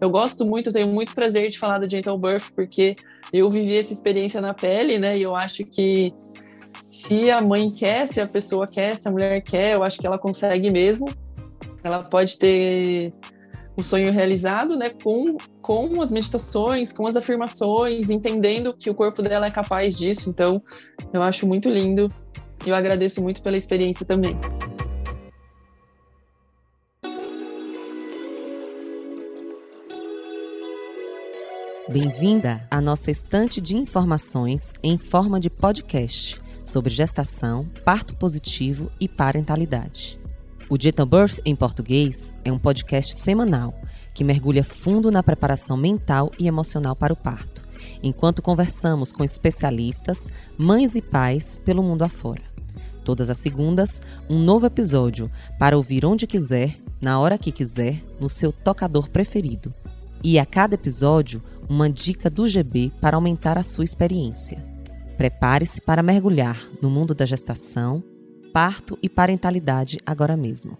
Eu gosto muito, tenho muito prazer de falar do Gentle Birth, porque eu vivi essa experiência na pele, né? E eu acho que se a mãe quer, se a pessoa quer, se a mulher quer, eu acho que ela consegue mesmo. Ela pode ter o sonho realizado, né, com, com as meditações, com as afirmações, entendendo que o corpo dela é capaz disso. Então, eu acho muito lindo. E eu agradeço muito pela experiência também. Bem-vinda à nossa estante de informações em forma de podcast sobre gestação, parto positivo e parentalidade. O Gentle Birth em português é um podcast semanal que mergulha fundo na preparação mental e emocional para o parto, enquanto conversamos com especialistas, mães e pais pelo mundo afora. Todas as segundas, um novo episódio para ouvir onde quiser, na hora que quiser, no seu tocador preferido. E a cada episódio, uma dica do GB para aumentar a sua experiência. Prepare-se para mergulhar no mundo da gestação, parto e parentalidade agora mesmo.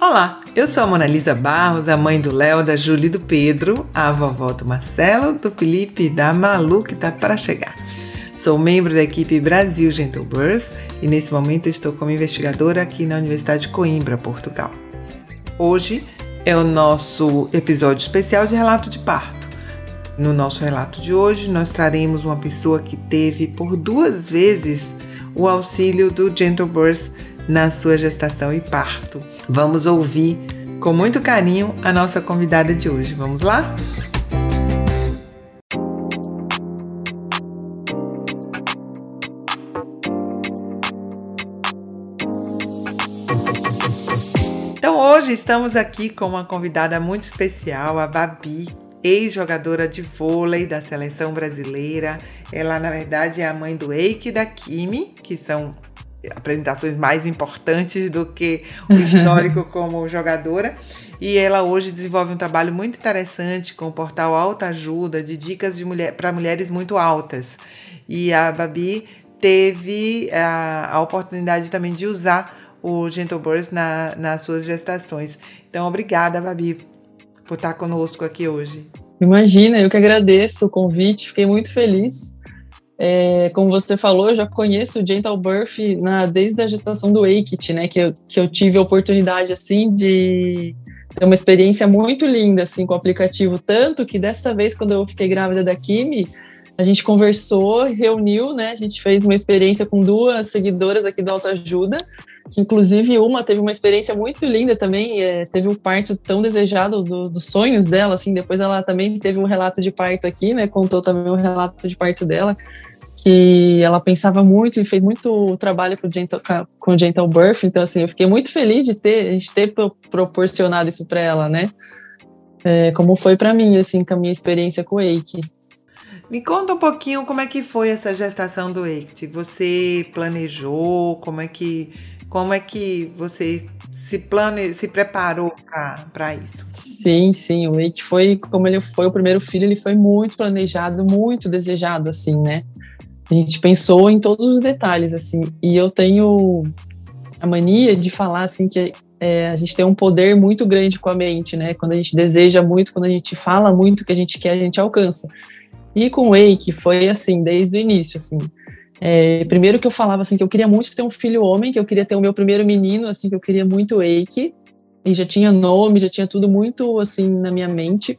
Olá, eu sou a Mona Lisa Barros, a mãe do Léo, da Júlia e do Pedro, a vovó do Marcelo, do Felipe e da Malu que tá para chegar. Sou membro da equipe Brasil Gentle Birth e nesse momento estou como investigadora aqui na Universidade de Coimbra, Portugal. Hoje é o nosso episódio especial de relato de parto. No nosso relato de hoje, nós traremos uma pessoa que teve por duas vezes o auxílio do Gentle Birth na sua gestação e parto. Vamos ouvir com muito carinho a nossa convidada de hoje. Vamos lá? Hoje estamos aqui com uma convidada muito especial, a Babi, ex-jogadora de vôlei da seleção brasileira. Ela, na verdade, é a mãe do Eike e da Kimi, que são apresentações mais importantes do que o histórico como jogadora. E ela hoje desenvolve um trabalho muito interessante com o portal Alta Ajuda, de dicas de mulher, para mulheres muito altas. E a Babi teve a, a oportunidade também de usar o Gentle Birth na, nas suas gestações. Então, obrigada, Babi, por estar conosco aqui hoje. Imagina, eu que agradeço o convite, fiquei muito feliz. É, como você falou, eu já conheço o Gentle Birth na, desde a gestação do Akit, né, que eu, que eu tive a oportunidade, assim, de ter uma experiência muito linda, assim, com o aplicativo, tanto que desta vez, quando eu fiquei grávida da Kimi, a gente conversou, reuniu, né, a gente fez uma experiência com duas seguidoras aqui do Autoajuda, que inclusive uma teve uma experiência muito linda também, é, teve um parto tão desejado do, dos sonhos dela, assim, depois ela também teve um relato de parto aqui, né, contou também um relato de parto dela, que ela pensava muito e fez muito trabalho com o Gentle, com o Gentle Birth, então assim, eu fiquei muito feliz de ter, a gente ter proporcionado isso para ela, né, é, como foi para mim, assim, com a minha experiência com o Eike. Me conta um pouquinho como é que foi essa gestação do Eike. Você planejou? Como é que como é que você se plane, se preparou para isso? Sim, sim. O Wake foi, como ele foi o primeiro filho, ele foi muito planejado, muito desejado, assim, né? A gente pensou em todos os detalhes, assim. E eu tenho a mania de falar, assim, que é, a gente tem um poder muito grande com a mente, né? Quando a gente deseja muito, quando a gente fala muito o que a gente quer, a gente alcança. E com o Wake foi assim, desde o início, assim. É, primeiro que eu falava assim que eu queria muito ter um filho homem, que eu queria ter o meu primeiro menino, assim que eu queria muito Eike, e já tinha nome, já tinha tudo muito assim na minha mente.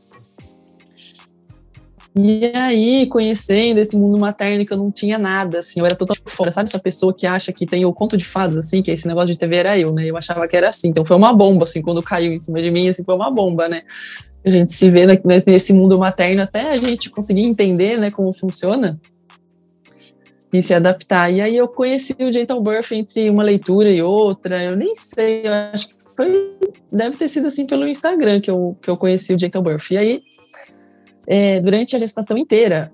E aí, conhecendo esse mundo materno que eu não tinha nada, assim, eu era totalmente fora, sabe essa pessoa que acha que tem o conto de fadas, assim, que esse negócio de TV era eu, né? Eu achava que era assim, então foi uma bomba, assim, quando caiu em cima de mim, assim, foi uma bomba, né? A gente se vê nesse mundo materno até a gente conseguir entender, né, como funciona e se adaptar. E aí eu conheci o Gentle Birth entre uma leitura e outra, eu nem sei, eu acho que foi, deve ter sido assim pelo Instagram que eu, que eu conheci o Gentle Birth. E aí, é, durante a gestação inteira,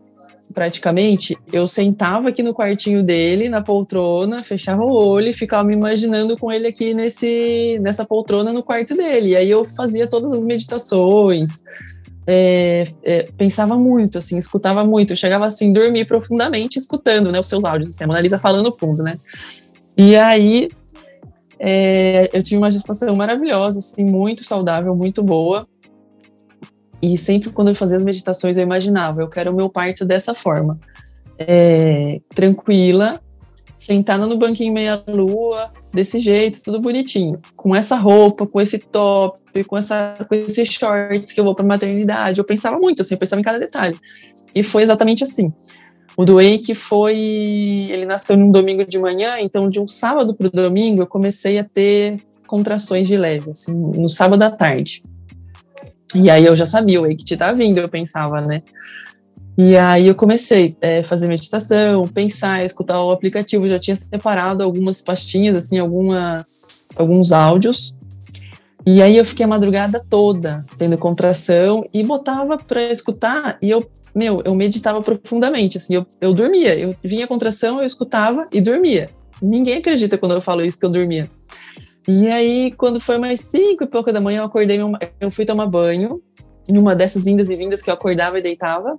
praticamente, eu sentava aqui no quartinho dele, na poltrona, fechava o olho e ficava me imaginando com ele aqui nesse, nessa poltrona no quarto dele. E aí eu fazia todas as meditações, é, é, pensava muito, assim, escutava muito. Eu chegava assim, dormir profundamente escutando, né, os seus áudios, assim, a Mona Lisa falando fundo, né. E aí é, eu tive uma gestação maravilhosa, assim, muito saudável, muito boa. E sempre quando eu fazia as meditações eu imaginava, eu quero o meu parto dessa forma, é, tranquila, sentada no banquinho meia lua, desse jeito, tudo bonitinho, com essa roupa, com esse top, com essa com esses shorts que eu vou para maternidade. Eu pensava muito assim, eu pensava em cada detalhe. E foi exatamente assim. O do Wake foi. Ele nasceu num domingo de manhã, então de um sábado para o domingo eu comecei a ter contrações de leve, assim, no sábado à tarde. E aí eu já sabia, o Wake tá vindo, eu pensava, né? E aí eu comecei a é, fazer meditação, pensar, escutar o aplicativo, já tinha separado algumas pastinhas, assim, algumas, alguns áudios. E aí eu fiquei a madrugada toda tendo contração e botava para escutar e eu meu, eu meditava profundamente, assim, eu, eu dormia, eu vinha a contração, eu escutava e dormia. Ninguém acredita quando eu falo isso que eu dormia. E aí, quando foi mais cinco e pouco da manhã, eu acordei, eu fui tomar banho, em uma dessas indas e vindas que eu acordava e deitava.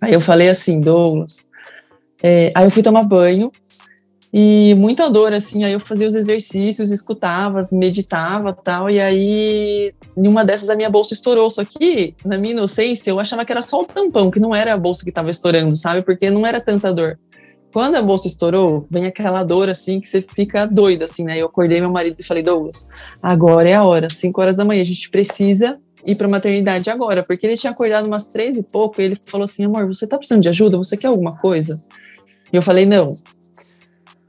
Aí eu falei assim, Douglas. É, aí eu fui tomar banho, e muita dor, assim, aí eu fazia os exercícios, escutava, meditava tal, e aí, em uma dessas a minha bolsa estourou, só que, na minha inocência, eu achava que era só o tampão, que não era a bolsa que estava estourando, sabe, porque não era tanta dor. Quando a bolsa estourou, vem aquela dor, assim, que você fica doido, assim, né, eu acordei meu marido e falei, Douglas, agora é a hora, 5 horas da manhã, a gente precisa ir para maternidade agora, porque ele tinha acordado umas três e pouco, e ele falou assim, amor, você tá precisando de ajuda? Você quer alguma coisa? E eu falei, não,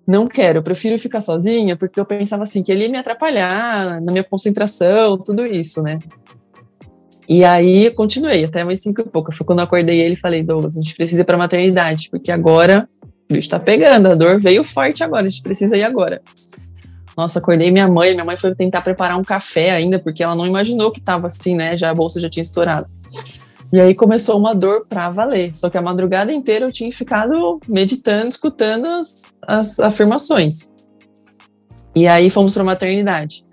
não quero, eu prefiro ficar sozinha, porque eu pensava assim, que ele ia me atrapalhar na minha concentração, tudo isso, né? E aí continuei até mais cinco e pouco. Foi quando eu acordei ele e falei, Douglas, a gente precisa ir pra maternidade, porque agora bicho tá pegando, a dor veio forte agora, a gente precisa ir agora. Nossa, acordei minha mãe, minha mãe foi tentar preparar um café ainda, porque ela não imaginou que tava assim, né? Já a bolsa já tinha estourado. E aí começou uma dor para valer. Só que a madrugada inteira eu tinha ficado meditando, escutando as, as afirmações. E aí fomos para maternidade.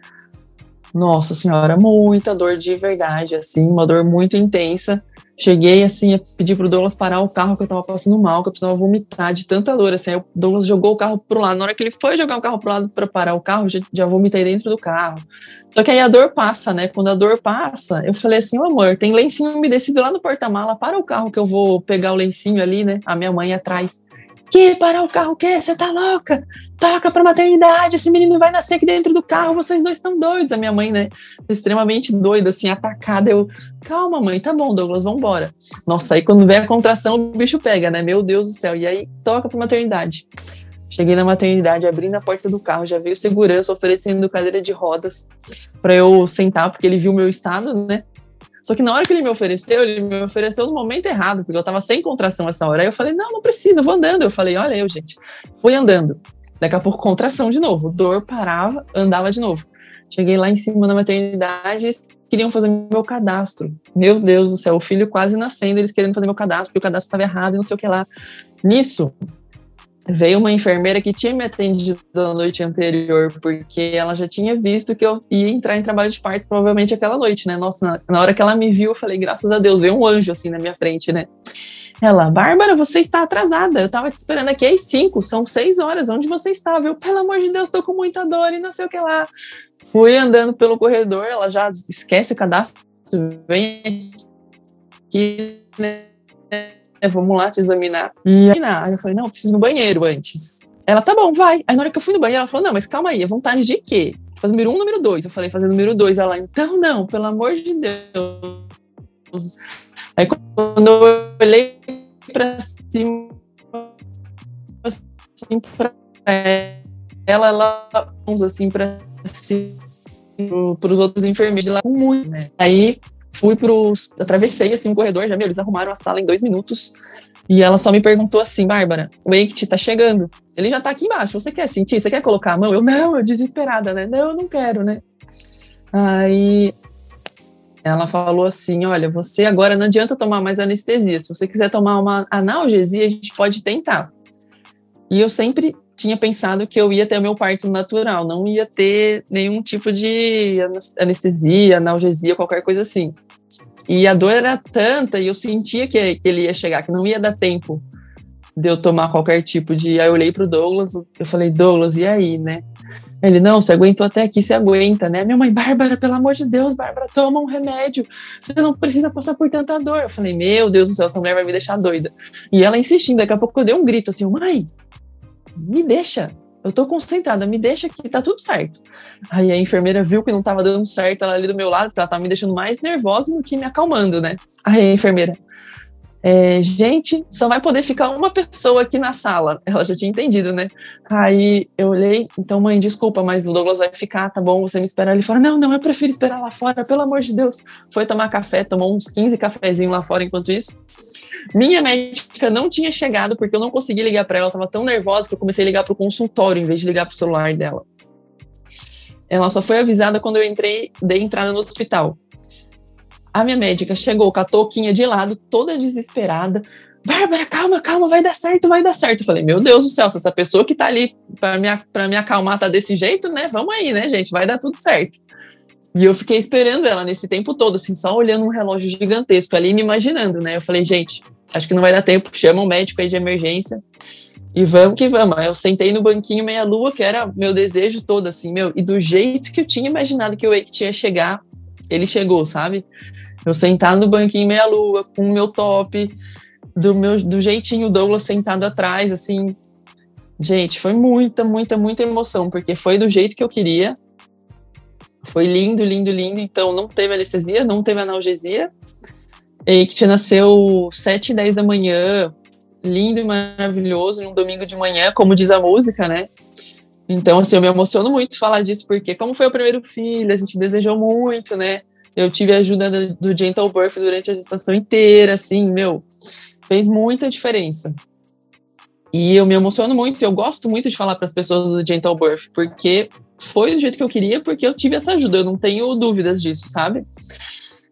Nossa senhora, muita dor de verdade, assim, uma dor muito intensa. Cheguei assim a pedir pro Douglas parar o carro que eu tava passando mal, que eu precisava vomitar de tanta dor. Assim, aí o Douglas jogou o carro pro lado. Na hora que ele foi jogar o carro pro lado para parar o carro, já, já vomitei dentro do carro. Só que aí a dor passa, né? Quando a dor passa, eu falei assim, amor, tem lencinho umedecido lá no porta-mala, para o carro que eu vou pegar o lencinho ali, né? A minha mãe atrás. Que parar o carro o quê? Você tá louca? Toca pra maternidade, esse menino vai nascer aqui dentro do carro, vocês dois estão doidos. A minha mãe, né, extremamente doida, assim, atacada. Eu, calma, mãe, tá bom, Douglas, vambora. Nossa, aí quando vem a contração, o bicho pega, né? Meu Deus do céu. E aí toca pra maternidade. Cheguei na maternidade, abrindo a porta do carro, já veio segurança oferecendo cadeira de rodas para eu sentar, porque ele viu o meu estado, né? Só que na hora que ele me ofereceu, ele me ofereceu no momento errado, porque eu tava sem contração essa hora. Aí eu falei, não, não precisa, eu vou andando. Eu falei, olha eu, gente. Fui andando. Daqui a pouco, contração de novo. Dor parava, andava de novo. Cheguei lá em cima da maternidade, queriam fazer meu cadastro. Meu Deus do céu, o filho quase nascendo, eles querendo fazer meu cadastro, porque o cadastro estava errado e não sei o que lá. Nisso, veio uma enfermeira que tinha me atendido na noite anterior, porque ela já tinha visto que eu ia entrar em trabalho de parto provavelmente aquela noite, né? Nossa, na, na hora que ela me viu, eu falei, graças a Deus, veio um anjo assim na minha frente, né? Ela, Bárbara, você está atrasada. Eu tava te esperando aqui às cinco, são seis horas. Onde você estava? Eu, pelo amor de Deus, tô com muita dor e não sei o que lá. Fui andando pelo corredor, ela já esquece o cadastro, vem aqui, né? É, vamos lá te examinar. E aí eu falei, não, eu preciso ir no banheiro antes. Ela, tá bom, vai. Aí na hora que eu fui no banheiro, ela falou, não, mas calma aí, a vontade de quê? Fazer número um, número dois. Eu falei, fazer número dois. Ela, então não, pelo amor de Deus. Aí quando eu olhei pra cima, assim, pra ela, ela, assim, pra cima, pros outros enfermeiros lá, muito, né? Aí fui pros. Atravessei assim um corredor, já meu, eles arrumaram a sala em dois minutos. E ela só me perguntou assim, Bárbara, o Eikt tá chegando. Ele já tá aqui embaixo. Você quer sentir? Você quer colocar a mão? Eu, não, eu desesperada, né? Não, eu não quero, né? Aí ela falou assim: olha, você agora não adianta tomar mais anestesia. Se você quiser tomar uma analgesia, a gente pode tentar. E eu sempre tinha pensado que eu ia ter o meu parto natural, não ia ter nenhum tipo de anestesia, analgesia, qualquer coisa assim. E a dor era tanta e eu sentia que, que ele ia chegar, que não ia dar tempo de eu tomar qualquer tipo de. Aí eu olhei pro Douglas, eu falei, Douglas, e aí, né? Ele, não, você aguentou até aqui, você aguenta, né? Minha mãe, Bárbara, pelo amor de Deus, Bárbara, toma um remédio. Você não precisa passar por tanta dor. Eu falei, meu Deus do céu, essa mulher vai me deixar doida. E ela insistindo, daqui a pouco eu dei um grito assim, mãe, me deixa. Eu tô concentrada, me deixa que tá tudo certo. Aí a enfermeira viu que não tava dando certo, ela ali do meu lado, porque ela tava me deixando mais nervosa do que me acalmando, né? Aí a enfermeira, é, gente, só vai poder ficar uma pessoa aqui na sala. Ela já tinha entendido, né? Aí eu olhei, então, mãe, desculpa, mas o Douglas vai ficar, tá bom? Você me espera ali fora. Não, não, eu prefiro esperar lá fora, pelo amor de Deus. Foi tomar café, tomou uns 15 cafezinhos lá fora enquanto isso. Minha médica não tinha chegado porque eu não consegui ligar para ela, eu tava tão nervosa que eu comecei a ligar para o consultório em vez de ligar para o celular dela. Ela só foi avisada quando eu entrei, dei entrada no hospital. A minha médica chegou com a touquinha de lado, toda desesperada. Bárbara, calma, calma, vai dar certo, vai dar certo. Eu falei, meu Deus do céu, se essa pessoa que tá ali para me, pra me acalmar tá desse jeito, né? Vamos aí, né, gente? Vai dar tudo certo. E eu fiquei esperando ela nesse tempo todo, assim, só olhando um relógio gigantesco ali, me imaginando, né? Eu falei, gente, acho que não vai dar tempo, chama um médico aí de emergência e vamos que vamos. Eu sentei no banquinho meia-lua, que era meu desejo todo, assim, meu, e do jeito que eu tinha imaginado que o Wake tinha chegar, ele chegou, sabe? Eu sentar no banquinho meia-lua, com o meu top, do, meu, do jeitinho Douglas sentado atrás, assim. Gente, foi muita, muita, muita emoção, porque foi do jeito que eu queria. Foi lindo, lindo, lindo. Então, não teve anestesia, não teve analgesia. E que nasceu sete e dez da manhã, lindo e maravilhoso, num domingo de manhã, como diz a música, né? Então, assim, eu me emociono muito falar disso, porque como foi o primeiro filho, a gente desejou muito, né? Eu tive a ajuda do Gentle Birth durante a gestação inteira, assim, meu, fez muita diferença. E eu me emociono muito, eu gosto muito de falar para as pessoas do Gentle Birth, porque foi do jeito que eu queria, porque eu tive essa ajuda, eu não tenho dúvidas disso, sabe?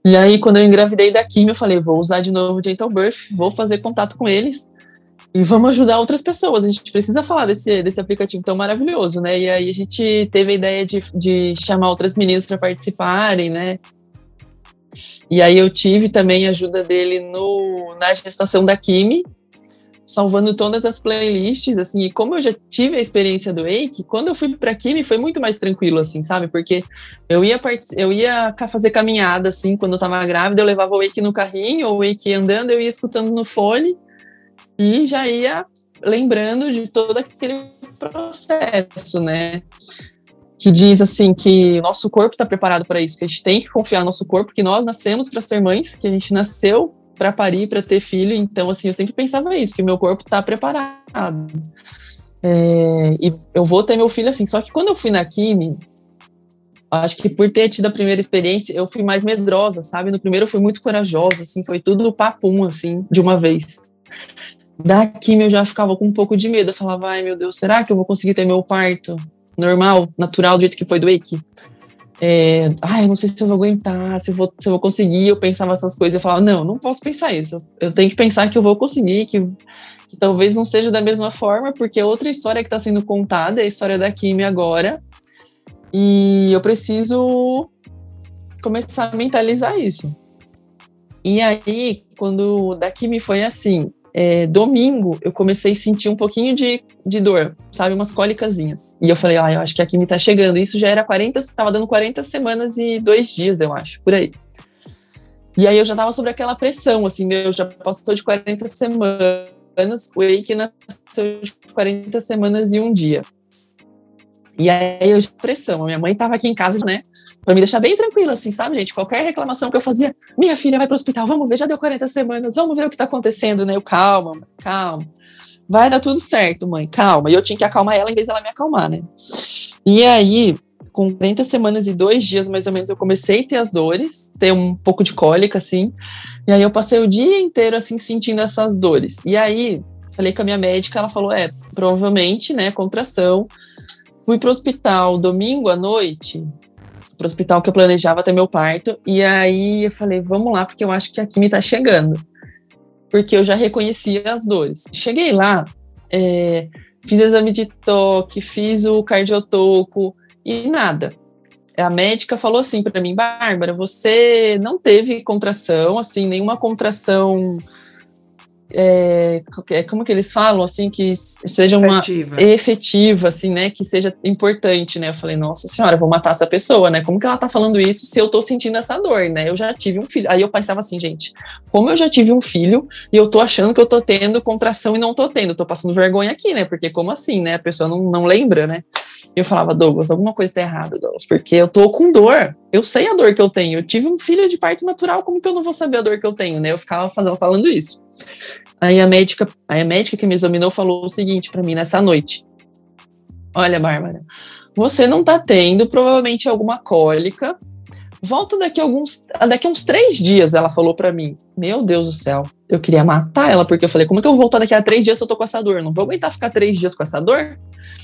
E aí, quando eu engravidei da Kim, eu falei, vou usar de novo o Gentle Birth, vou fazer contato com eles e vamos ajudar outras pessoas. A gente precisa falar desse, desse aplicativo tão maravilhoso, né? E aí a gente teve a ideia de, de chamar outras meninas para participarem, né? E aí eu tive também a ajuda dele no, na gestação da Kimi, salvando todas as playlists, assim, e como eu já tive a experiência do Wake, quando eu fui para Kimi foi muito mais tranquilo, assim, sabe? Porque eu ia eu ia fazer caminhada, assim, quando eu tava grávida, eu levava o Wake no carrinho, ou o Wake andando, eu ia escutando no fone, e já ia lembrando de todo aquele processo, né? Que diz assim que nosso corpo está preparado para isso, que a gente tem que confiar no nosso corpo, que nós nascemos para ser mães, que a gente nasceu para parir, para ter filho. Então, assim, eu sempre pensava isso, que meu corpo está preparado. É, e eu vou ter meu filho assim. Só que quando eu fui na Kimi, acho que por ter tido a primeira experiência, eu fui mais medrosa, sabe? No primeiro eu fui muito corajosa, assim, foi tudo papum, assim, de uma vez. Da Kimi eu já ficava com um pouco de medo. Eu falava, ai meu Deus, será que eu vou conseguir ter meu parto? Normal, natural, do jeito que foi do Wake. É, ah, eu não sei se eu vou aguentar, se eu vou, se eu vou conseguir. Eu pensava essas coisas, eu falava, não, não posso pensar isso. Eu tenho que pensar que eu vou conseguir, que, que talvez não seja da mesma forma, porque outra história que está sendo contada é a história da Kimi agora. E eu preciso começar a mentalizar isso. E aí, quando da Kimi foi assim, é, domingo eu comecei a sentir um pouquinho de, de dor, sabe, umas cólicasinhas. E eu falei, ah, eu acho que aqui me tá chegando. Isso já era 40, estava dando 40 semanas e dois dias, eu acho, por aí. E aí eu já tava sobre aquela pressão, assim, meu, já passou de 40 semanas, o Eike nasceu de 40 semanas e um dia. E aí eu pressão, a minha mãe tava aqui em casa, né, para me deixar bem tranquila, assim, sabe, gente? Qualquer reclamação que eu fazia, minha filha vai para o hospital, vamos ver, já deu 40 semanas, vamos ver o que está acontecendo, né? Eu, calma, calma. Vai dar tudo certo, mãe, calma. E eu tinha que acalmar ela em vez dela me acalmar, né? E aí, com 40 semanas e dois dias, mais ou menos, eu comecei a ter as dores, ter um pouco de cólica, assim. E aí eu passei o dia inteiro, assim, sentindo essas dores. E aí, falei com a minha médica, ela falou, é, provavelmente, né, contração. Fui pro hospital domingo à noite, pro hospital que eu planejava ter meu parto. E aí eu falei, vamos lá, porque eu acho que a Kimi tá chegando. Porque eu já reconhecia as dores. Cheguei lá, é, fiz exame de toque, fiz o cardiotoco e nada. a médica falou assim para mim, Bárbara, você não teve contração, assim, nenhuma contração é, é, como que eles falam, assim, que seja uma efetiva. efetiva, assim, né, que seja importante, né, eu falei, nossa senhora, vou matar essa pessoa, né, como que ela tá falando isso se eu tô sentindo essa dor, né, eu já tive um filho, aí eu pensava assim, gente, como eu já tive um filho e eu tô achando que eu tô tendo contração e não tô tendo, tô passando vergonha aqui, né, porque como assim, né, a pessoa não, não lembra, né, eu falava, Douglas, alguma coisa tá errada, Douglas, porque eu tô com dor, eu sei a dor que eu tenho, eu tive um filho de parto natural, como que eu não vou saber a dor que eu tenho, né, eu ficava fazendo, falando isso. Aí a médica, aí a médica que me examinou falou o seguinte para mim nessa noite: Olha, Bárbara, você não tá tendo provavelmente alguma cólica. Volta daqui alguns, daqui uns três dias, ela falou para mim. Meu Deus do céu, eu queria matar ela porque eu falei, como que eu vou voltar daqui a três dias se eu tô com essa dor? Não vou aguentar ficar três dias com essa dor?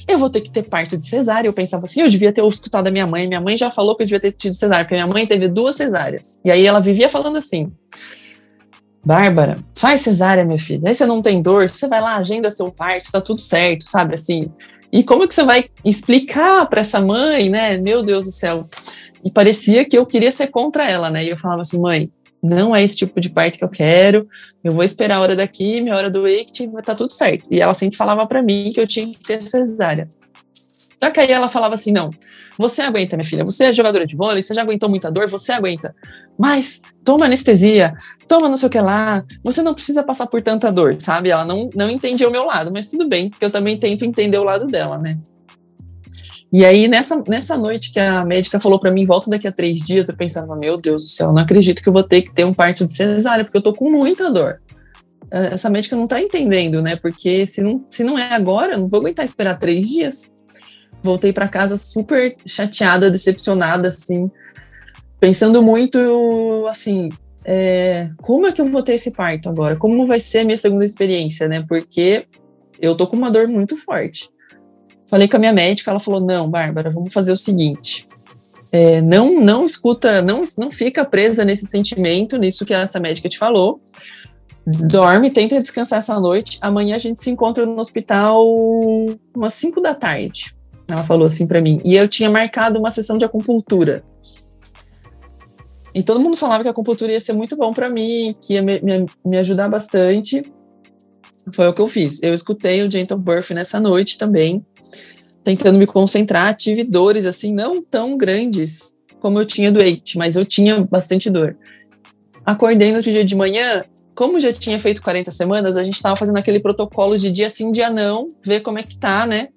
Eu vou ter que ter parto de cesárea. Eu pensava assim, eu devia ter escutado a minha mãe. Minha mãe já falou que eu devia ter tido cesárea, porque minha mãe teve duas cesáreas. E aí ela vivia falando assim: Bárbara, faz cesárea, minha filha. Aí você não tem dor, você vai lá, agenda seu parto, tá tudo certo, sabe assim. E como que você vai explicar para essa mãe, né? Meu Deus do céu. E parecia que eu queria ser contra ela, né? E eu falava assim, mãe, não é esse tipo de parto que eu quero. Eu vou esperar a hora daqui, minha hora do wake, vai tá tudo certo. E ela sempre falava para mim que eu tinha que ter cesárea. Só que aí ela falava assim, não, você aguenta, minha filha. Você é jogadora de vôlei, você já aguentou muita dor, você aguenta. Mas toma anestesia, toma não sei o que lá. Você não precisa passar por tanta dor, sabe? Ela não, não entendia o meu lado, mas tudo bem, porque eu também tento entender o lado dela, né? E aí, nessa, nessa noite que a médica falou para mim, volta daqui a três dias, eu pensava, meu Deus do céu, não acredito que eu vou ter que ter um parto de cesárea, porque eu tô com muita dor. Essa médica não tá entendendo, né? Porque se não, se não é agora, eu não vou aguentar esperar três dias voltei para casa super chateada, decepcionada, assim, pensando muito, assim, é, como é que eu vou ter esse parto agora? Como vai ser a minha segunda experiência, né? Porque eu tô com uma dor muito forte. Falei com a minha médica, ela falou: não, Bárbara, vamos fazer o seguinte. É, não, não escuta, não, não fica presa nesse sentimento, nisso que essa médica te falou. Dorme, tenta descansar essa noite. Amanhã a gente se encontra no hospital umas 5 da tarde. Ela falou assim para mim. E eu tinha marcado uma sessão de acupuntura. E todo mundo falava que a acupuntura ia ser muito bom para mim, que ia me, me, me, ajudar bastante. Foi o que eu fiz. Eu escutei o Gentle Birth nessa noite também, tentando me concentrar. Tive dores, assim, não tão grandes como eu tinha do Eight, mas eu tinha bastante dor. Acordei no outro dia de manhã, como já tinha feito 40 semanas, a gente estava fazendo aquele protocolo de dia sim, dia não, ver como é que tá, né?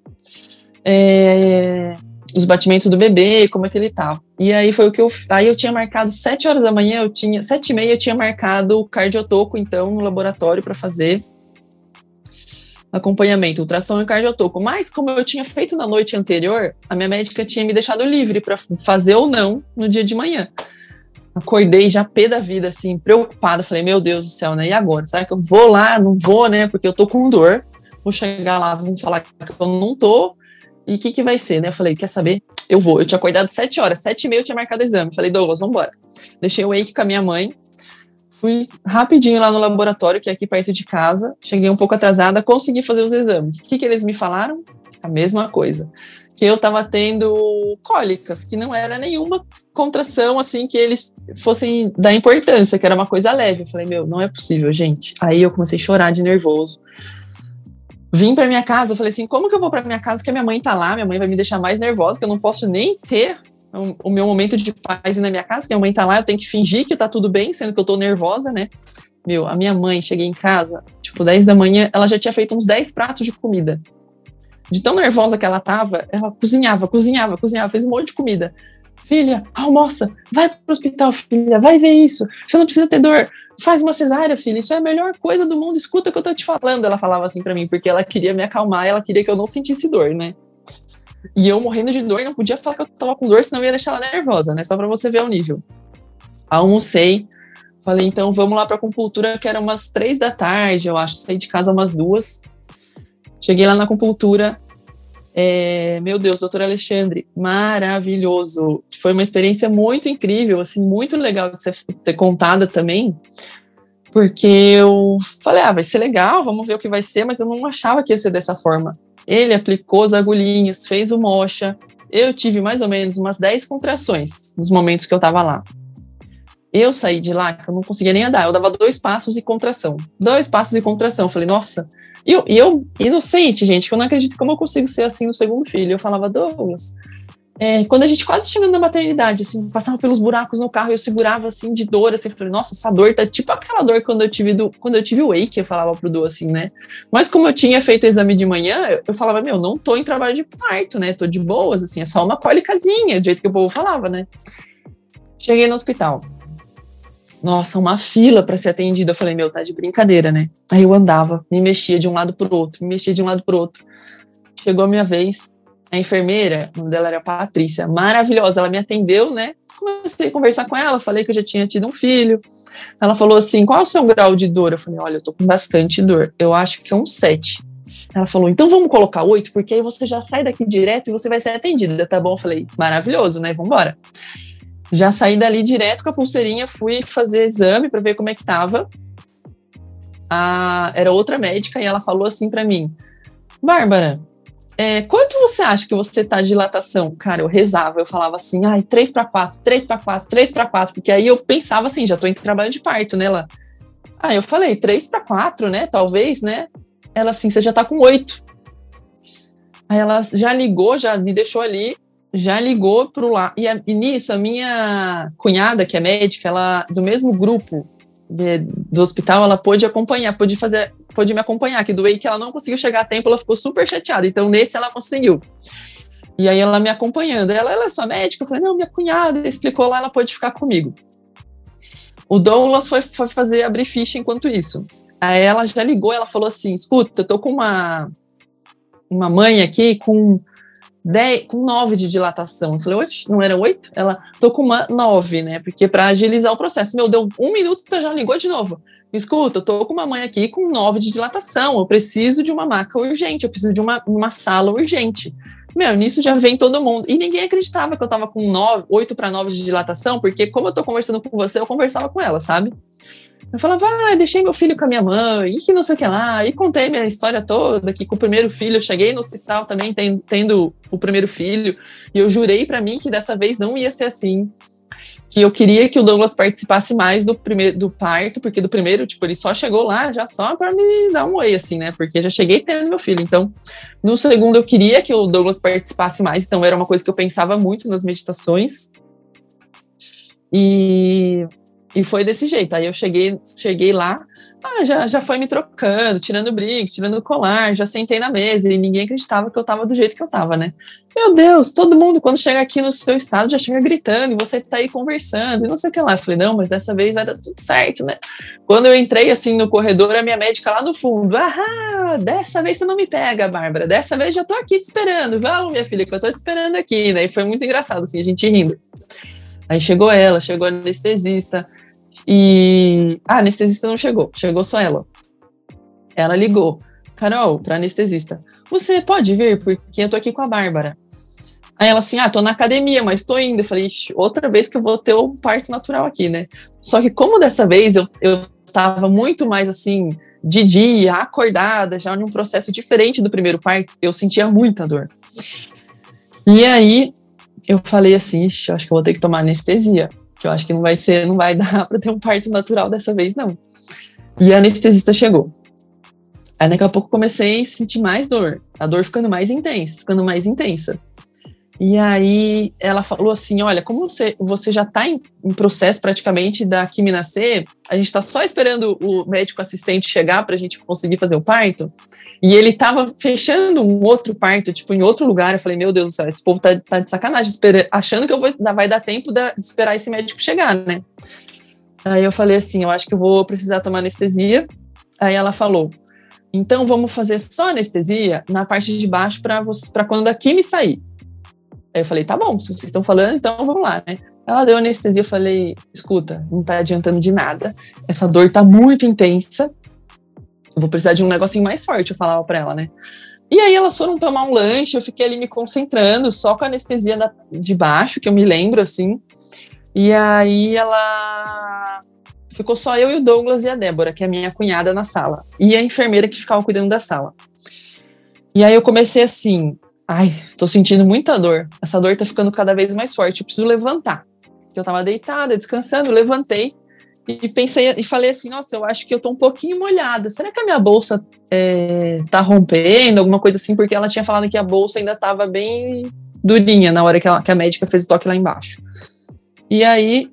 é, os batimentos do bebê, como é que ele tá. E aí foi o que eu. Aí eu tinha marcado sete horas da manhã, eu tinha. Sete e meia eu tinha marcado o cardiotoco, então, no laboratório para fazer acompanhamento, ultrassom e cardiotoco. Mas, como eu tinha feito na noite anterior, a minha médica tinha me deixado livre para fazer ou não no dia de manhã. Acordei já pé da vida, assim, preocupada. Falei, meu Deus do céu, né? E agora? Será que eu vou lá? Não vou, né? Porque eu tô com dor. Vou chegar lá, vão falar que eu não tô. E o que, que vai ser, né? Eu falei, quer saber? Eu vou. Eu tinha acordado sete horas, sete e meia eu tinha marcado o exame. Falei, Douglas, vamos embora. Deixei o wake com a minha mãe. Fui rapidinho lá no laboratório, que é aqui perto de casa. Cheguei um pouco atrasada, consegui fazer os exames. O que, que eles me falaram? A mesma coisa. Que eu tava tendo cólicas, que não era nenhuma contração, assim, que eles fossem dar importância, que era uma coisa leve. Eu falei, meu, não é possível, gente. Aí eu comecei a chorar de nervoso vim para minha casa, eu falei assim, como que eu vou para minha casa que a minha mãe tá lá, minha mãe vai me deixar mais nervosa, que eu não posso nem ter o, meu momento de paz na minha casa, minha mãe tá lá, eu tenho que fingir que tá tudo bem, sendo que eu tô nervosa, né? Meu, a minha mãe, cheguei em casa, tipo, 10 da manhã, ela já tinha feito uns 10 pratos de comida. De tão nervosa que ela tava, ela cozinhava, cozinhava, cozinhava, fez um monte de comida. Filha, almoça, vai pro hospital, filha, vai ver isso. Você não precisa ter dor faz uma cesárea, filha, isso é a melhor coisa do mundo, escuta o que eu tô te falando. Ela falava assim para mim, porque ela queria me acalmar, ela queria que eu não sentisse dor, né? E eu morrendo de dor, não podia falar que eu tava com dor, senão eu ia deixar ela nervosa, né? Só para você ver o nível. Almocei, falei, então vamos lá pra acupuntura, que era umas três da tarde, eu acho, saí de casa umas duas. Cheguei lá na acupuntura, é, meu Deus, doutor Alexandre, maravilhoso. Foi uma experiência muito incrível, assim, muito legal de ser, ser contada também, porque eu falei, ah, vai ser legal, vamos ver o que vai ser, mas eu não achava que ia ser dessa forma. Ele aplicou as agulhinhas, fez o mocha, eu tive mais ou menos umas 10 contrações nos momentos que eu tava lá. Eu saí de lá, que eu não conseguia nem andar, eu dava dois passos e contração. Dois passos e contração. Eu falei, nossa. E eu, eu, inocente, gente, que eu não acredito como eu consigo ser assim no segundo filho. Eu falava, Douglas, é, quando a gente quase chegando na maternidade, assim, passava pelos buracos no carro, eu segurava assim de dor, assim, falei, nossa, essa dor tá tipo aquela dor quando eu tive do, quando eu tive o wake, eu falava pro Du assim, né? Mas como eu tinha feito o exame de manhã, eu, eu falava, meu, não tô em trabalho de parto, né? Tô de boas, assim, é só uma cólicazinha, do jeito que o povo falava, né? Cheguei no hospital. Nossa, uma fila para ser atendida. Eu falei, meu, tá de brincadeira, né? Aí eu andava, me mexia de um lado pro outro, me mexia de um lado pro outro. Chegou a minha vez, a enfermeira, o nome dela era Patrícia, maravilhosa, ela me atendeu, né? Comecei a conversar com ela, falei que eu já tinha tido um filho. Ela falou assim: qual é o seu grau de dor? Eu falei: olha, eu tô com bastante dor, eu acho que é um 7. Ela falou: então vamos colocar 8, porque aí você já sai daqui direto e você vai ser atendida, tá bom? Eu falei: maravilhoso, né? Vambora. Já saí dali direto com a pulseirinha, fui fazer exame para ver como é que tava. A, era outra médica e ela falou assim para mim: Bárbara, é, quanto você acha que você tá de dilatação? Cara, eu rezava, eu falava assim, ai, 3 para 4, 3 para 4, 3 para 4, porque aí eu pensava assim, já tô em trabalho de parto, né? Ela, ah, eu falei, 3 para 4, né? Talvez, né? Ela assim, você já tá com 8. Aí ela já ligou, já me deixou ali, já ligou pro lá. E, e nisso, a minha cunhada, que é médica, ela, do mesmo grupo de, do hospital, ela pôde acompanhar, pôde fazer pôde me acompanhar, que doei que ela não conseguiu chegar a tempo, ela ficou super chateada. Então, nesse ela conseguiu. E aí ela me acompanhando. Ela, ela é sua médica? Eu falei, não, minha cunhada explicou lá, ela pode ficar comigo. O Douglas foi, foi fazer abrir ficha enquanto isso. Aí ela já ligou, ela falou assim: escuta, eu tô com uma, uma mãe aqui com 10, com 9 de dilatação. Eu falei, não era 8? Ela, tô com uma 9, né? Porque para agilizar o processo. Meu, deu um minuto, já ligou de novo escuta, eu tô com uma mãe aqui com nove de dilatação, eu preciso de uma maca urgente, eu preciso de uma, uma sala urgente. Meu, nisso já vem todo mundo. E ninguém acreditava que eu tava com nove, oito para nove de dilatação, porque como eu tô conversando com você, eu conversava com ela, sabe? Eu falava, ah, deixei meu filho com a minha mãe, e que não sei o que lá, e contei minha história toda, que com o primeiro filho, eu cheguei no hospital também tendo, tendo o primeiro filho, e eu jurei para mim que dessa vez não ia ser assim que eu queria que o Douglas participasse mais do primeiro do parto, porque do primeiro, tipo, ele só chegou lá já só para me dar um oi, assim, né? Porque já cheguei tendo meu filho. Então, no segundo, eu queria que o Douglas participasse mais, então era uma coisa que eu pensava muito nas meditações. E, e foi desse jeito. Aí eu cheguei, cheguei lá, ah, já, já foi me trocando, tirando brinco, tirando o colar, já sentei na mesa e ninguém acreditava que eu tava do jeito que eu tava, né? Meu Deus, todo mundo, quando chega aqui no seu estado, já chega gritando e você tá aí conversando e não sei o que lá. Eu falei, não, mas dessa vez vai dar tudo certo, né? Quando eu entrei assim no corredor, a minha médica lá no fundo, ah, dessa vez você não me pega, Bárbara, dessa vez já tô aqui te esperando, vamos, minha filha, que eu tô te esperando aqui, né? E foi muito engraçado, assim, a gente rindo. Aí chegou ela, chegou a anestesista, e a anestesista não chegou, chegou só ela. Ela ligou. Carol, para anestesista, você pode vir porque eu tô aqui com a Bárbara. Aí ela assim, ah, tô na academia, mas tô indo. Eu falei, outra vez que eu vou ter um parto natural aqui, né? Só que como dessa vez eu, eu tava muito mais assim, de dia, acordada, já num processo diferente do primeiro parto, eu sentia muita dor. E aí eu falei assim, acho que eu vou ter que tomar anestesia que eu acho que não vai ser, não vai dar para ter um parto natural dessa vez, não. E a anestesista chegou. Aí daqui a pouco comecei a sentir mais dor, a dor ficando mais intensa, ficando mais intensa. E aí ela falou assim: olha, como você, você já está em, em, processo praticamente da quimina C, a gente está só esperando o médico assistente chegar para a gente conseguir fazer o parto. E ele estava fechando um outro parto, tipo, em outro lugar. Eu falei, meu Deus do céu, esse povo tá, tá de sacanagem, espera, achando que eu vou, vai dar tempo de esperar esse médico chegar, né? Aí eu falei assim: eu acho que eu vou precisar tomar anestesia. Aí ela falou: então vamos fazer só anestesia na parte de baixo para quando a quimio sair. Aí eu falei, tá bom, se vocês estão falando, então vamos lá, né? Ela deu anestesia, eu falei, escuta, não tá adiantando de nada, essa dor tá muito intensa, vou precisar de um negocinho mais forte, eu falava pra ela, né? E aí elas foram tomar um lanche, eu fiquei ali me concentrando, só com a anestesia da, de baixo, que eu me lembro, assim. E aí ela ficou só eu e o Douglas e a Débora, que é a minha cunhada na sala, e a enfermeira que ficava cuidando da sala. E aí eu comecei assim, ai, tô sentindo muita dor. Essa dor tá ficando cada vez mais forte. Eu preciso levantar. Eu tava deitada, descansando, levantei e pensei e falei assim, nossa, eu acho que eu tô um pouquinho molhada. Será que a minha bolsa é, tá rompendo, alguma coisa assim? Porque ela tinha falado que a bolsa ainda tava bem durinha na hora que, ela, que a médica fez o toque lá embaixo. E aí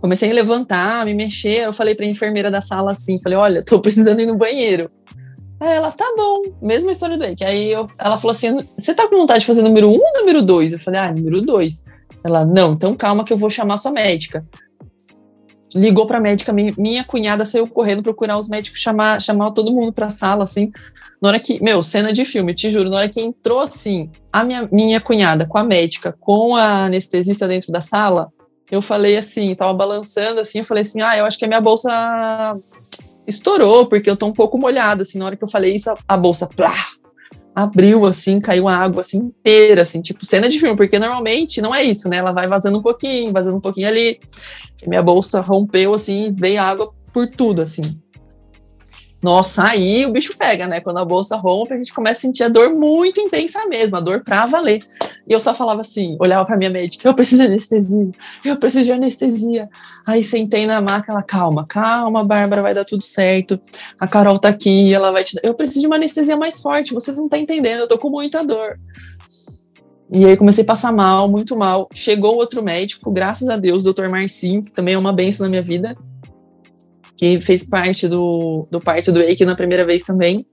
comecei a levantar, me mexer. Eu falei pra enfermeira da sala assim, falei, olha, tô precisando ir no banheiro. Aí ela, tá bom, mesma história do Eike. Aí eu, ela falou assim: você tá com vontade de fazer número um ou número dois? Eu falei, ah, número dois. Ela, não, então calma que eu vou chamar sua médica. Ligou pra médica, minha cunhada saiu correndo procurar os médicos, chamar, chamar todo mundo pra sala, assim. Na hora que, meu, cena de filme, te juro, na hora que entrou, assim, a minha, minha cunhada com a médica, com a anestesista dentro da sala, eu falei assim, tava balançando assim, eu falei assim, ah, eu acho que a minha bolsa estourou, porque eu tô um pouco molhada, assim, na hora que eu falei isso, a, a bolsa, plá, abriu, assim, caiu a água, assim, inteira, assim, tipo cena de filme, porque normalmente não é isso, né, ela vai vazando um pouquinho, vazando um pouquinho ali, minha bolsa rompeu, assim, veio água por tudo, assim, nossa, aí o bicho pega, né? Quando a bolsa rompe, a gente começa a sentir a dor muito intensa mesmo, a dor pra valer. E eu só falava assim, olhava pra minha médica, eu preciso de anestesia, eu preciso de anestesia. Aí sentei na maca, ela, calma, calma, Bárbara, vai dar tudo certo. A Carol tá aqui, ela vai te dar. Eu preciso de uma anestesia mais forte, você não tá entendendo, eu tô com muita dor. E aí comecei a passar mal, muito mal. Chegou outro médico, graças a Deus, doutor Marcinho, que também é uma benção na minha vida que fez parte do, do parto do Eike na primeira vez também.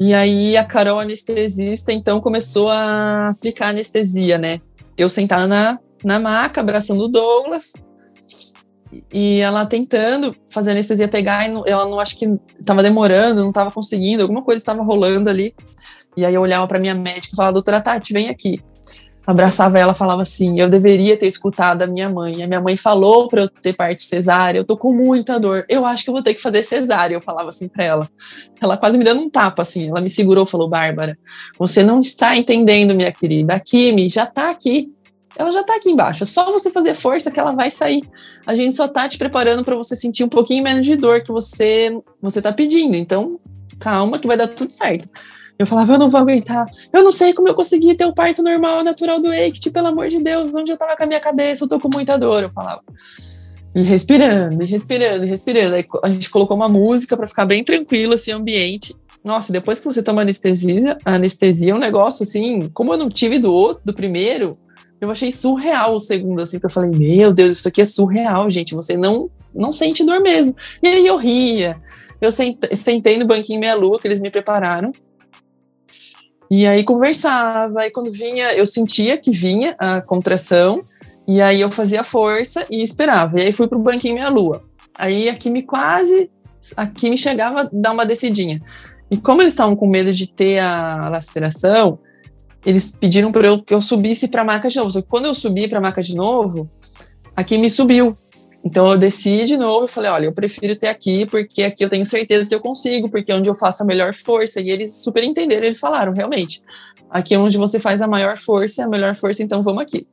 E aí a Carol, anestesista, então começou a aplicar anestesia, né? Eu sentada na, na maca, abraçando o Douglas, e ela tentando fazer anestesia pegar, e ela não acho que estava demorando, não estava conseguindo, alguma coisa estava rolando ali. E aí eu olhava para minha médica e falava, doutora Tati, vem aqui abraçava ela falava assim: eu deveria ter escutado a minha mãe. A minha mãe falou para eu ter parte cesárea, eu tô com muita dor. Eu acho que eu vou ter que fazer cesárea. Eu falava assim para ela. Ela quase me dando um tapa assim. Ela me segurou, falou: Bárbara, você não está entendendo, minha querida. A Kimi já tá aqui. Ela já tá aqui embaixo. É só você fazer força que ela vai sair. A gente só tá te preparando para você sentir um pouquinho menos de dor que você você tá pedindo. Então, calma que vai dar tudo certo. Eu falava, eu não vou aguentar. Eu não sei como eu consegui ter o parto normal, natural do Eike, pelo amor de Deus, onde eu tava com a minha cabeça, eu tô com muita dor, eu falava. E respirando, e respirando, e respirando. Aí a gente colocou uma música para ficar bem tranquilo, assim, ambiente. Nossa, depois que você toma anestesia, anestesia é um negócio assim, como eu não tive do outro, do primeiro, eu achei surreal o segundo, assim, que eu falei, meu Deus, isso aqui é surreal, gente, você não, não sente dor mesmo. E aí eu ria, eu sentei no banquinho meia-lua que eles me prepararam, e aí conversava, e quando vinha, eu sentia que vinha a contração, e aí eu fazia força e esperava. E aí fui pro banquinho minha lua. Aí aqui me quase, aqui me chegava a dar uma descidinha. E como eles estavam com medo de ter a laceração, eles pediram para eu que eu subisse para a maca de novo. Só que quando eu subi para a maca de novo, aqui me subiu. Então eu desci de novo e falei, olha, eu prefiro ter aqui, porque aqui eu tenho certeza que eu consigo, porque é onde eu faço a melhor força. E eles super entenderam, eles falaram, realmente, aqui é onde você faz a maior força, a melhor força, então vamos aqui.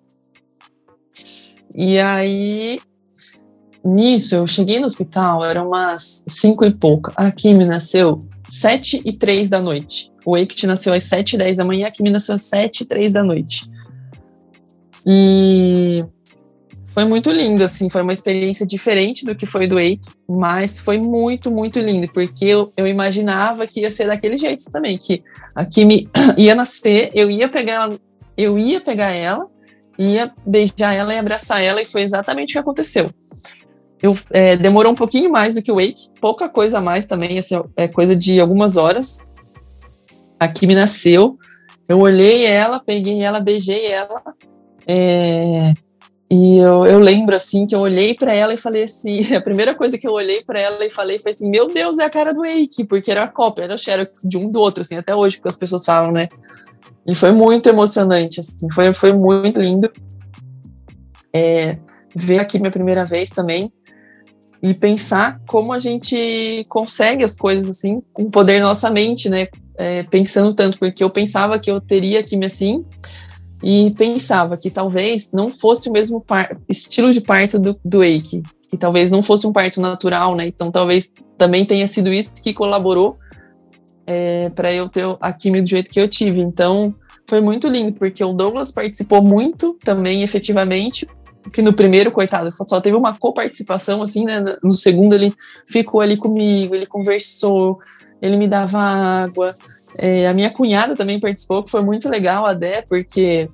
E aí, nisso, eu cheguei no hospital, eram umas cinco e pouca. A Kimi nasceu sete e três da noite. O Eikt nasceu às sete e dez da manhã, a Kimi nasceu às sete e três da noite. E foi muito lindo, assim, foi uma experiência diferente do que foi do Wake, mas foi muito, muito lindo, porque eu, eu imaginava que ia ser daquele jeito também, que a Kimi ia nascer, eu ia pegar ela, eu ia pegar ela, ia beijar ela e abraçar ela, e foi exatamente o que aconteceu. Eu, é, demorou um pouquinho mais do que o Wake, pouca coisa a mais também, assim, é coisa de algumas horas. A Kimi nasceu, eu olhei ela, peguei ela, beijei ela, é, e eu, eu lembro assim que eu olhei para ela e falei assim, a primeira coisa que eu olhei para ela e falei foi assim, meu Deus, é a cara do Eike, porque era a cópia, era o Xerox de um do outro, assim, até hoje, porque as pessoas falam, né? E foi muito emocionante, assim, foi, foi muito lindo. É, ver aqui minha primeira vez também e pensar como a gente consegue as coisas assim com o poder da nossa mente, né? É, pensando tanto, porque eu pensava que eu teria aqui assim, e pensava que talvez não fosse o mesmo estilo de parto do, do Eike, que talvez não fosse um parto natural, né? Então talvez também tenha sido isso que colaborou é, para eu ter a química do jeito que eu tive. Então, foi muito lindo, porque o Douglas participou muito também, efetivamente, que no primeiro, coitado, só teve uma coparticipação, assim, né? No segundo, ele ficou ali comigo, ele conversou, ele me dava água. É, a minha cunhada também participou, que foi muito legal, a Dé, porque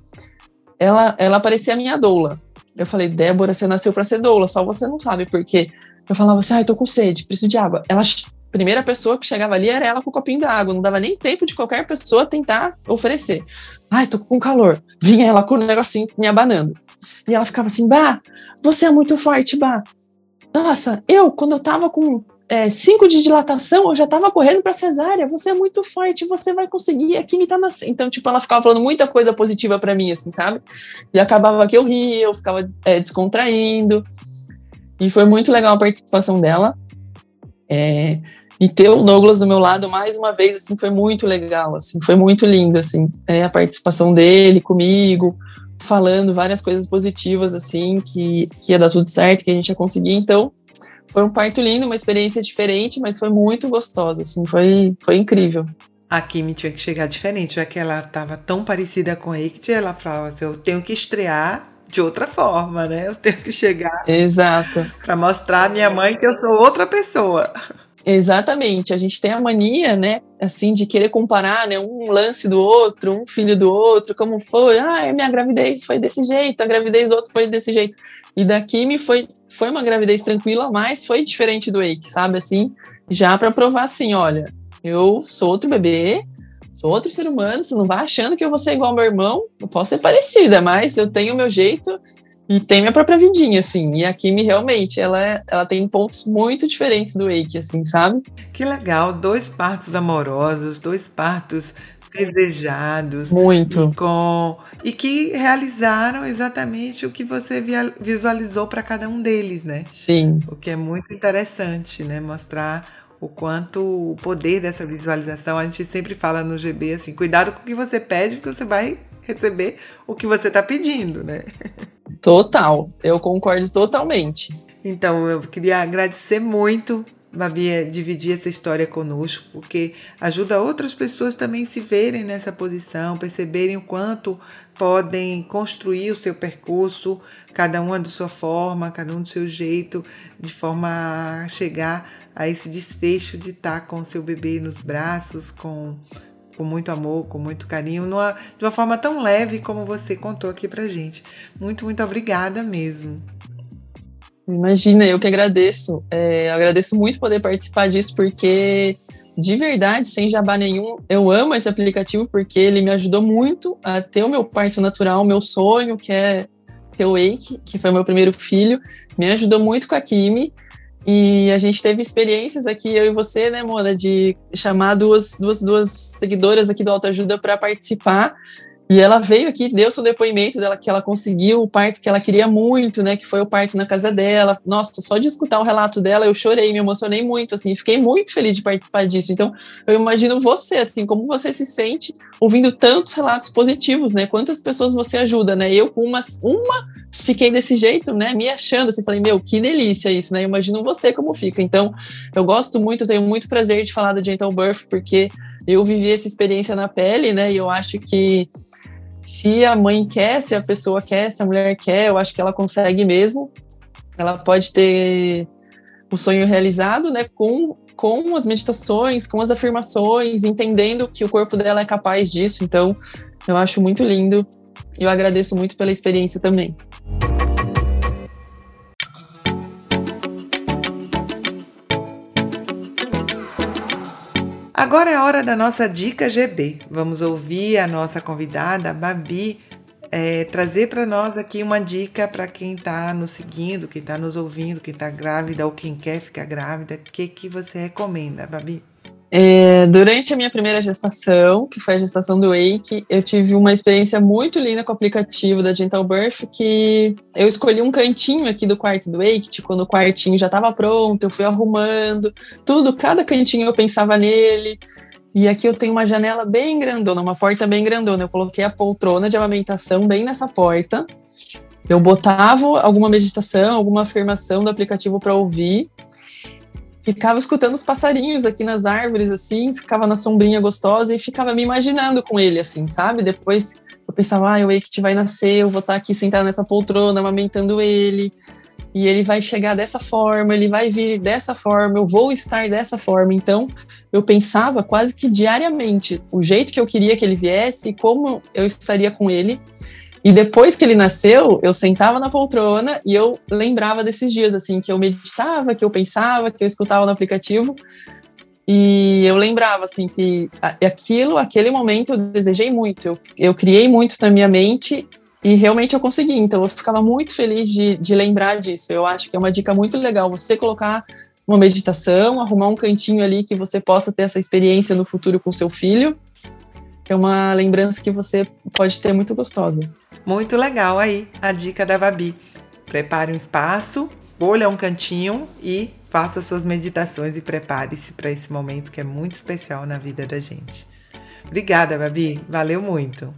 ela, ela parecia a minha doula. Eu falei, Débora, você nasceu para ser doula, só você não sabe, porque eu falava assim, ah, tô com sede, preciso de água. Ela, a primeira pessoa que chegava ali era ela com o copinho da água, não dava nem tempo de qualquer pessoa tentar oferecer. Ai, tô com calor. Vinha ela com o negocinho me abanando. E ela ficava assim, Bah, você é muito forte, Bah. Nossa, eu, quando eu tava com é, cinco de dilatação, eu já tava correndo para cesárea. Você é muito forte, você vai conseguir. Aqui me tá nascendo. Então, tipo, ela ficava falando muita coisa positiva para mim, assim, sabe? E acabava que eu ria, eu ficava é, descontraindo. E foi muito legal a participação dela. É, e ter o Douglas do meu lado mais uma vez, assim, foi muito legal, assim, foi muito lindo, assim, é, a participação dele comigo, falando várias coisas positivas, assim, que, que ia dar tudo certo, que a gente ia conseguir. Então, foi um parto lindo, uma experiência diferente, mas foi muito gostosa, assim, foi, foi incrível. A Kimi tinha que chegar diferente, já que ela estava tão parecida com a Eikt, ela falava assim, eu tenho que estrear de outra forma, né? Eu tenho que chegar. Exato. Para mostrar à minha mãe que eu sou outra pessoa. Exatamente, a gente tem a mania, né, assim, de querer comparar, né, um lance do outro, um filho do outro, como foi, ah, minha gravidez foi desse jeito, a gravidez do outro foi desse jeito. E da Kimi foi, foi uma gravidez tranquila, mas foi diferente do Eike, sabe, assim, já para provar assim, olha, eu sou outro bebê, sou outro ser humano, você não vai achando que eu vou ser igual ao meu irmão, eu posso ser parecida, mas eu tenho o meu jeito e tem minha própria vidinha, assim. E a Kimi realmente, ela, ela tem pontos muito diferentes do Eike, assim, sabe? Que legal, dois partos amorosos, dois partos desejados. Muito. E, com, e que realizaram exatamente o que você visualizou para cada um deles, né? Sim. O que é muito interessante, né? Mostrar o quanto o poder dessa visualização. A gente sempre fala no GB assim: cuidado com o que você pede, porque você vai receber o que você está pedindo, né? Total, eu concordo totalmente. Então, eu queria agradecer muito, Babi, dividir essa história conosco, porque ajuda outras pessoas também se verem nessa posição, perceberem o quanto podem construir o seu percurso, cada uma da sua forma, cada um do seu jeito, de forma a chegar a esse desfecho de estar com o seu bebê nos braços, com com muito amor, com muito carinho, numa, de uma forma tão leve como você contou aqui pra gente. Muito, muito obrigada mesmo. Imagina, eu que agradeço. É, agradeço muito poder participar disso, porque de verdade, sem jabá nenhum, eu amo esse aplicativo porque ele me ajudou muito a ter o meu parto natural, o meu sonho, que é ter o Wake, que foi meu primeiro filho. Me ajudou muito com a Kimi. E a gente teve experiências aqui, eu e você, né, Mona, de chamar duas, duas, duas seguidoras aqui do Autoajuda para participar e ela veio aqui, deu seu depoimento dela que ela conseguiu o parto que ela queria muito, né? Que foi o parto na casa dela. Nossa, só de escutar o relato dela, eu chorei, me emocionei muito, assim, fiquei muito feliz de participar disso. Então, eu imagino você, assim, como você se sente ouvindo tantos relatos positivos, né? Quantas pessoas você ajuda, né? Eu com uma, uma fiquei desse jeito, né? Me achando, assim, falei, meu, que delícia isso, né? Eu imagino você como fica. Então, eu gosto muito, tenho muito prazer de falar da Gentle Birth, porque eu vivi essa experiência na pele, né? E eu acho que se a mãe quer, se a pessoa quer, se a mulher quer, eu acho que ela consegue mesmo. Ela pode ter o sonho realizado, né? Com, com as meditações, com as afirmações, entendendo que o corpo dela é capaz disso. Então, eu acho muito lindo. Eu agradeço muito pela experiência também. Agora é hora da nossa dica GB. Vamos ouvir a nossa convidada, a Babi, é, trazer para nós aqui uma dica para quem está nos seguindo, quem está nos ouvindo, quem está grávida ou quem quer ficar grávida. O que, que você recomenda, Babi? É, durante a minha primeira gestação, que foi a gestação do Wake, eu tive uma experiência muito linda com o aplicativo da Gentle Birth, que eu escolhi um cantinho aqui do quarto do Wake, tipo, quando o quartinho já estava pronto, eu fui arrumando, tudo, cada cantinho eu pensava nele. E aqui eu tenho uma janela bem grandona, uma porta bem grandona. Eu coloquei a poltrona de amamentação bem nessa porta. Eu botava alguma meditação, alguma afirmação do aplicativo para ouvir ficava escutando os passarinhos aqui nas árvores, assim, ficava na sombrinha gostosa e ficava me imaginando com ele, assim, sabe? Depois eu pensava, ah, o Eikt vai nascer, eu vou estar aqui sentada nessa poltrona, amamentando ele, e ele vai chegar dessa forma, ele vai vir dessa forma, eu vou estar dessa forma. Então, eu pensava quase que diariamente o jeito que eu queria que ele viesse e como eu estaria com ele. E depois que ele nasceu, eu sentava na poltrona e eu lembrava desses dias, assim, que eu meditava, que eu pensava, que eu escutava no aplicativo. E eu lembrava, assim, que aquilo, aquele momento eu desejei muito. Eu, eu criei muito na minha mente e realmente eu consegui. Então eu ficava muito feliz de, de lembrar disso. Eu acho que é uma dica muito legal você colocar uma meditação, arrumar um cantinho ali que você possa ter essa experiência no futuro com seu filho. É uma lembrança que você pode ter muito gostosa. Muito legal aí a dica da Babi. Prepare um espaço, olha um cantinho e faça suas meditações e prepare-se para esse momento que é muito especial na vida da gente. Obrigada, Babi. Valeu muito.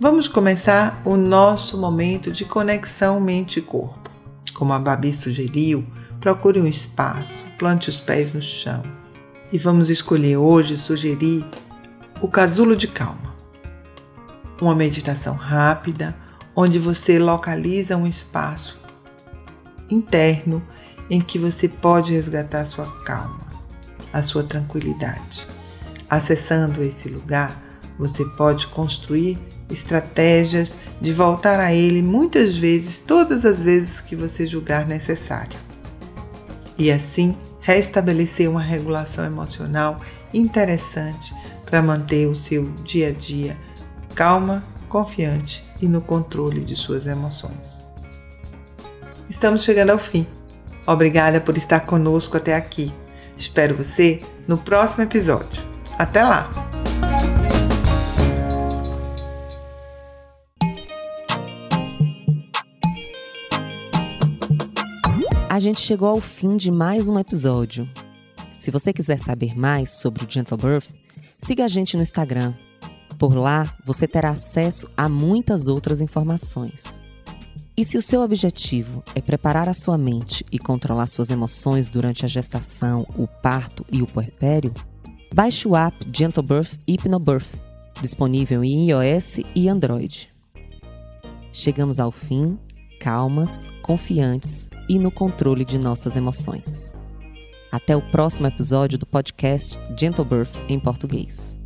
Vamos começar o nosso momento de conexão mente-corpo. Como a Babi sugeriu, procure um espaço, plante os pés no chão. E vamos escolher hoje sugerir o casulo de calma. Uma meditação rápida onde você localiza um espaço interno em que você pode resgatar sua calma, a sua tranquilidade. Acessando esse lugar, você pode construir estratégias de voltar a ele muitas vezes, todas as vezes que você julgar necessário e assim restabelecer uma regulação emocional interessante para manter o seu dia a dia calma, confiante e no controle de suas emoções. Estamos chegando ao fim. Obrigada por estar conosco até aqui. Espero você no próximo episódio. Até lá! A gente chegou ao fim de mais um episódio. Se você quiser saber mais sobre o Gentle Birth, siga a gente no Instagram. Por lá, você terá acesso a muitas outras informações. E se o seu objetivo é preparar a sua mente e controlar suas emoções durante a gestação, o parto e o puerpério, baixe o app Gentle Birth Hypnobirth, disponível em iOS e Android. Chegamos ao fim, calmas, confiantes e no controle de nossas emoções. Até o próximo episódio do podcast Gentle Birth em português.